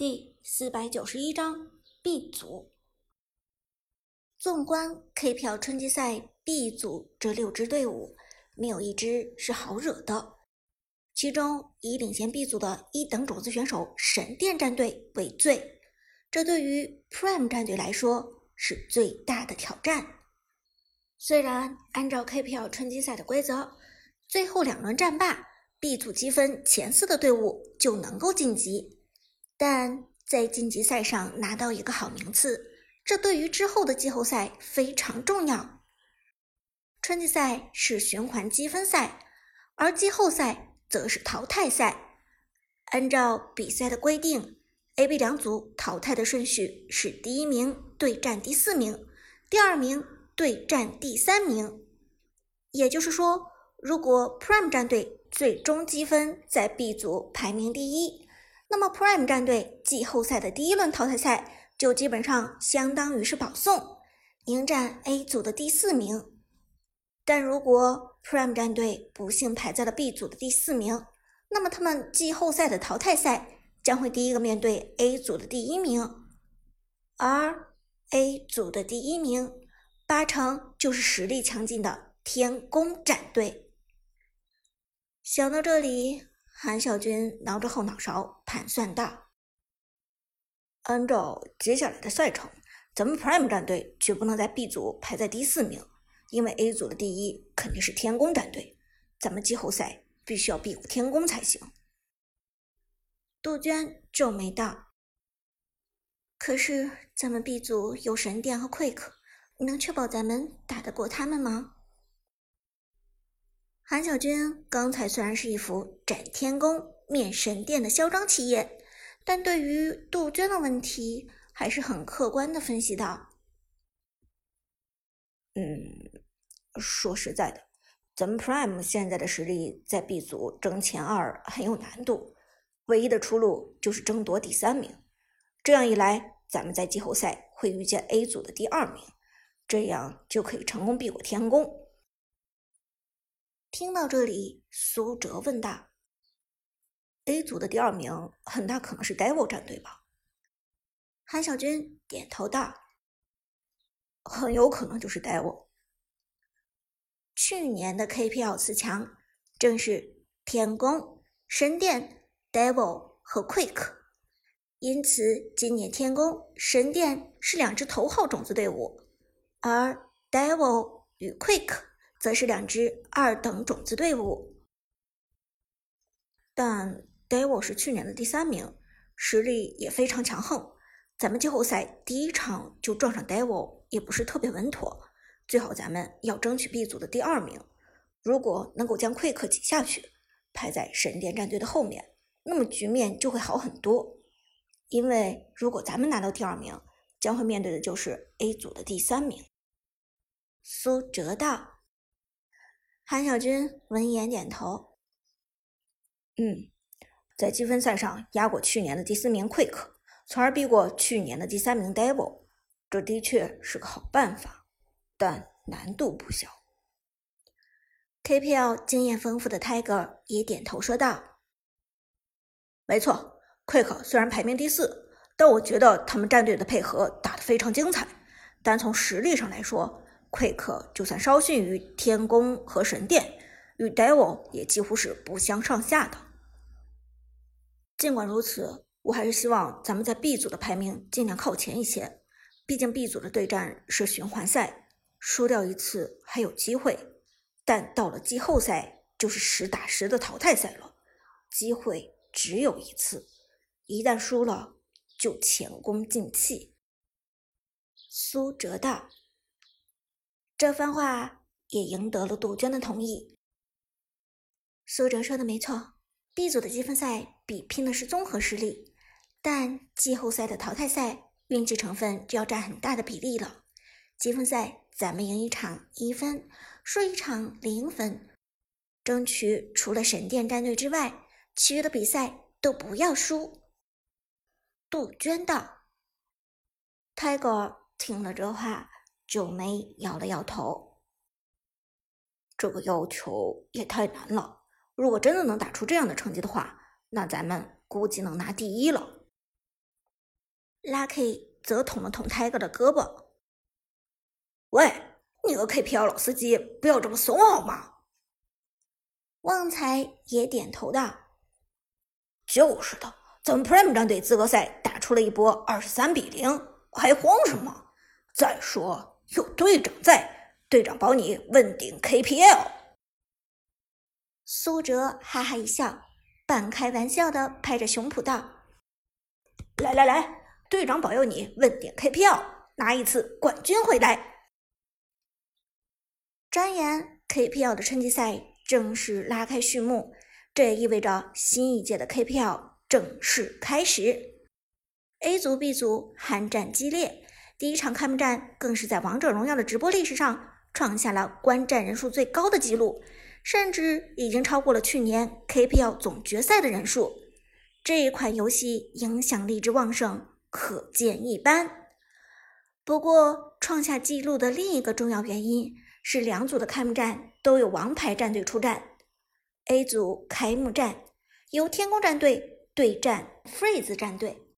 第四百九十一章 B 组。纵观 KPL 春季赛 B 组这六支队伍，没有一支是好惹的。其中以领先 B 组的一等种子选手神殿战队为最，这对于 Prime 战队来说是最大的挑战。虽然按照 KPL 春季赛的规则，最后两轮战罢，B 组积分前四的队伍就能够晋级。但在晋级赛上拿到一个好名次，这对于之后的季后赛非常重要。春季赛是循环积分赛，而季后赛则是淘汰赛。按照比赛的规定，A、B 两组淘汰的顺序是第一名对战第四名，第二名对战第三名。也就是说，如果 Prime 战队最终积分在 B 组排名第一。那么，Prime 战队季后赛的第一轮淘汰赛就基本上相当于是保送，迎战 A 组的第四名。但如果 Prime 战队不幸排在了 B 组的第四名，那么他们季后赛的淘汰赛将会第一个面对 A 组的第一名，而 A 组的第一名八成就是实力强劲的天宫战队。想到这里。韩小军挠着后脑勺盘算道：“按照接下来的赛程，咱们 Prime 战队绝不能在 B 组排在第四名，因为 A 组的第一肯定是天宫战队，咱们季后赛必须要避过天宫才行。”杜鹃皱眉道：“可是咱们 B 组有神殿和 Quick，能确保咱们打得过他们吗？”韩小军刚才虽然是一副斩天宫灭神殿的嚣张气焰，但对于杜鹃的问题还是很客观的分析道：“嗯，说实在的，咱们 Prime 现在的实力在 B 组争前二很有难度，唯一的出路就是争夺第三名。这样一来，咱们在季后赛会遇见 A 组的第二名，这样就可以成功避过天宫。”听到这里，苏哲问道：“A 组的第二名很大可能是 Devil 战队吧？”韩小军点头道：“很有可能就是 Devil。去年的 KPL 四强正是天宫、神殿、Devil 和 Quick，因此今年天宫、神殿是两支头号种子队伍，而 Devil 与 Quick。”则是两支二等种子队伍，但 Devil 是去年的第三名，实力也非常强横。咱们季后赛第一场就撞上 Devil 也不是特别稳妥，最好咱们要争取 B 组的第二名。如果能够将 Quick 挤下去，排在神殿战队的后面，那么局面就会好很多。因为如果咱们拿到第二名，将会面对的就是 A 组的第三名。苏哲道。韩小军闻言点头：“嗯，在积分赛上压过去年的第四名 Quick，从而避过去年的第三名 Devil，这的确是个好办法，但难度不小。”KPL 经验丰富的 Tiger 也点头说道：“没错，Quick 虽然排名第四，但我觉得他们战队的配合打得非常精彩，单从实力上来说。” Quick 就算稍逊于天宫和神殿，与 Devil 也几乎是不相上下的。尽管如此，我还是希望咱们在 B 组的排名尽量靠前一些。毕竟 B 组的对战是循环赛，输掉一次还有机会，但到了季后赛就是实打实的淘汰赛了，机会只有一次，一旦输了就前功尽弃。苏哲道。这番话也赢得了杜鹃的同意。苏哲说的没错，B 组的积分赛比拼的是综合实力，但季后赛的淘汰赛运气成分就要占很大的比例了。积分赛咱们赢一场一分，输一场零分，争取除了神殿战队之外，其余的比赛都不要输。杜鹃道，Tiger 听了这话。九妹摇了摇头，这个要求也太难了。如果真的能打出这样的成绩的话，那咱们估计能拿第一了。Lucky 则捅了捅 Tiger 的胳膊。喂，你个 KPL 老司机，不要这么怂好吗？旺财也点头道：“就是的，咱们 Prime 战队资格赛打出了一波二十三比零，还慌什么？再说有队长在，队长保你问鼎 KPL。”苏哲哈哈一笑，半开玩笑的拍着胸脯道：“来来来，队长保佑你问鼎 KPL，拿一次冠军回来！”转眼 KPL 的春季赛。正式拉开序幕，这也意味着新一届的 KPL 正式开始。A 组、B 组酣战激烈，第一场开幕战更是在王者荣耀的直播历史上创下了观战人数最高的纪录，甚至已经超过了去年 KPL 总决赛的人数。这一款游戏影响力之旺盛，可见一斑。不过，创下纪录的另一个重要原因。是两组的开幕战都有王牌战队出战。A 组开幕战由天宫战队对战 Freeze 战队。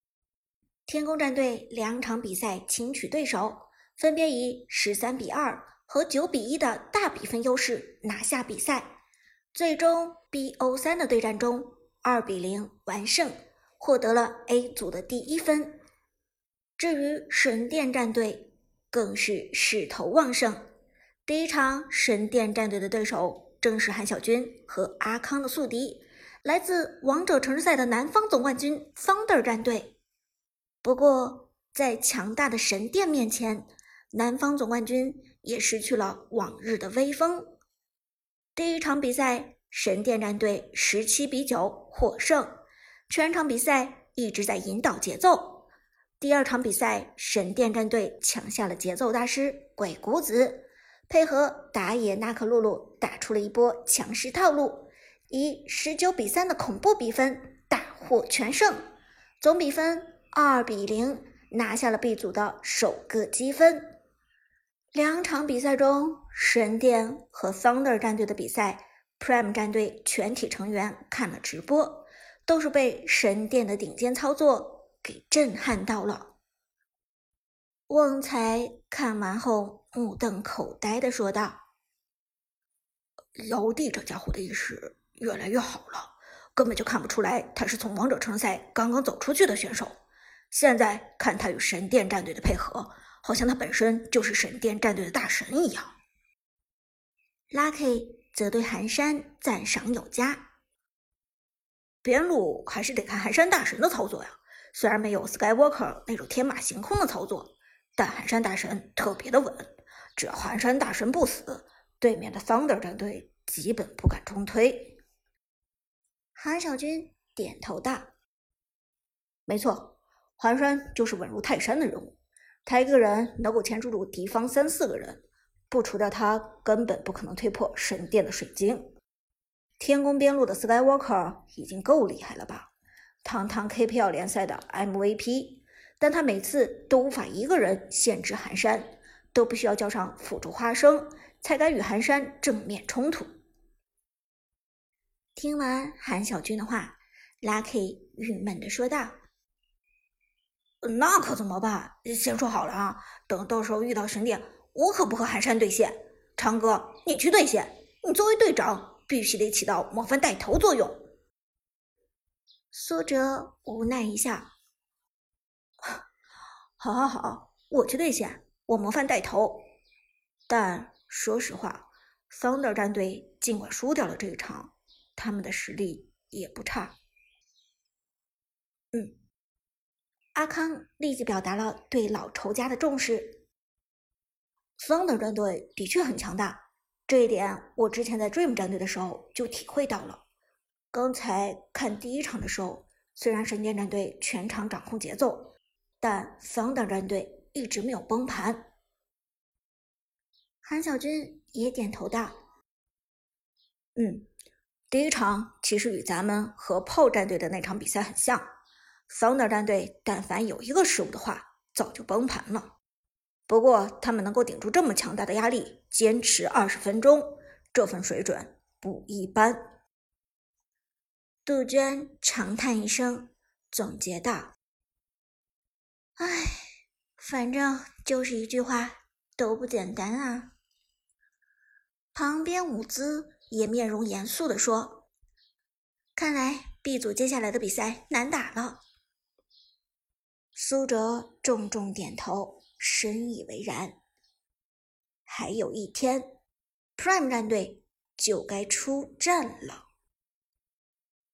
天宫战队两场比赛轻取对手，分别以十三比二和九比一的大比分优势拿下比赛。最终 BO 三的对战中，二比零完胜，获得了 A 组的第一分。至于神殿战队，更是势头旺盛。第一场神殿战队的对手正是韩小军和阿康的宿敌，来自王者城市赛的南方总冠军方 r 战队。不过，在强大的神殿面前，南方总冠军也失去了往日的威风。第一场比赛，神殿战队十七比九获胜，全场比赛一直在引导节奏。第二场比赛，神殿战队抢下了节奏大师鬼谷子。配合打野纳克露露打出了一波强势套路，以十九比三的恐怖比分大获全胜，总比分二比零拿下了 B 组的首个积分。两场比赛中，神殿和 Thunder 战队的比赛，Prime 战队全体成员看了直播，都是被神殿的顶尖操作给震撼到了。旺财看完后目瞪口呆的说道：“姚帝这家伙的意识越来越好了，根本就看不出来他是从王者城赛刚刚走出去的选手。现在看他与神殿战队的配合，好像他本身就是神殿战队的大神一样。”Lucky 则对寒山赞赏有加：“边路还是得看寒山大神的操作呀，虽然没有 Skywalker 那种天马行空的操作。”但寒山大神特别的稳，只要寒山大神不死，对面的 Thunder 战队基本不敢中推。韩小军点头道：“没错，寒山就是稳如泰山的人物，他一个人能够牵制住敌方三四个人，不除掉他，根本不可能推破神殿的水晶。天宫边路的 Skywalker 已经够厉害了吧？堂堂 KPL 联赛的 MVP。”但他每次都无法一个人限制寒山，都必须要叫上辅助花生，才敢与寒山正面冲突。听完韩小军的话，Lucky 郁闷的说道：“那可怎么办？先说好了啊，等到时候遇到神殿，我可不和寒山对线。长哥，你去对线，你作为队长，必须得起到模范带头作用。”苏哲无奈一笑。好，好，好，我去对线，我模范带头。但说实话，Thunder 战队尽管输掉了这一场，他们的实力也不差。嗯，阿康立即表达了对老仇家的重视。Thunder 战队的确很强大，这一点我之前在 Dream 战队的时候就体会到了。刚才看第一场的时候，虽然神殿战队全场掌控节奏。但 Thunder 战队一直没有崩盘。韩小军也点头道：“嗯，第一场其实与咱们和炮战队的那场比赛很像。桑拿战队但凡有一个失误的话，早就崩盘了。不过他们能够顶住这么强大的压力，坚持二十分钟，这份水准不一般。”杜鹃长叹一声，总结道。唉，反正就是一句话，都不简单啊。旁边舞姿也面容严肃地说：“看来 B 组接下来的比赛难打了。”苏哲重重点头，深以为然。还有一天，Prime 战队就该出战了。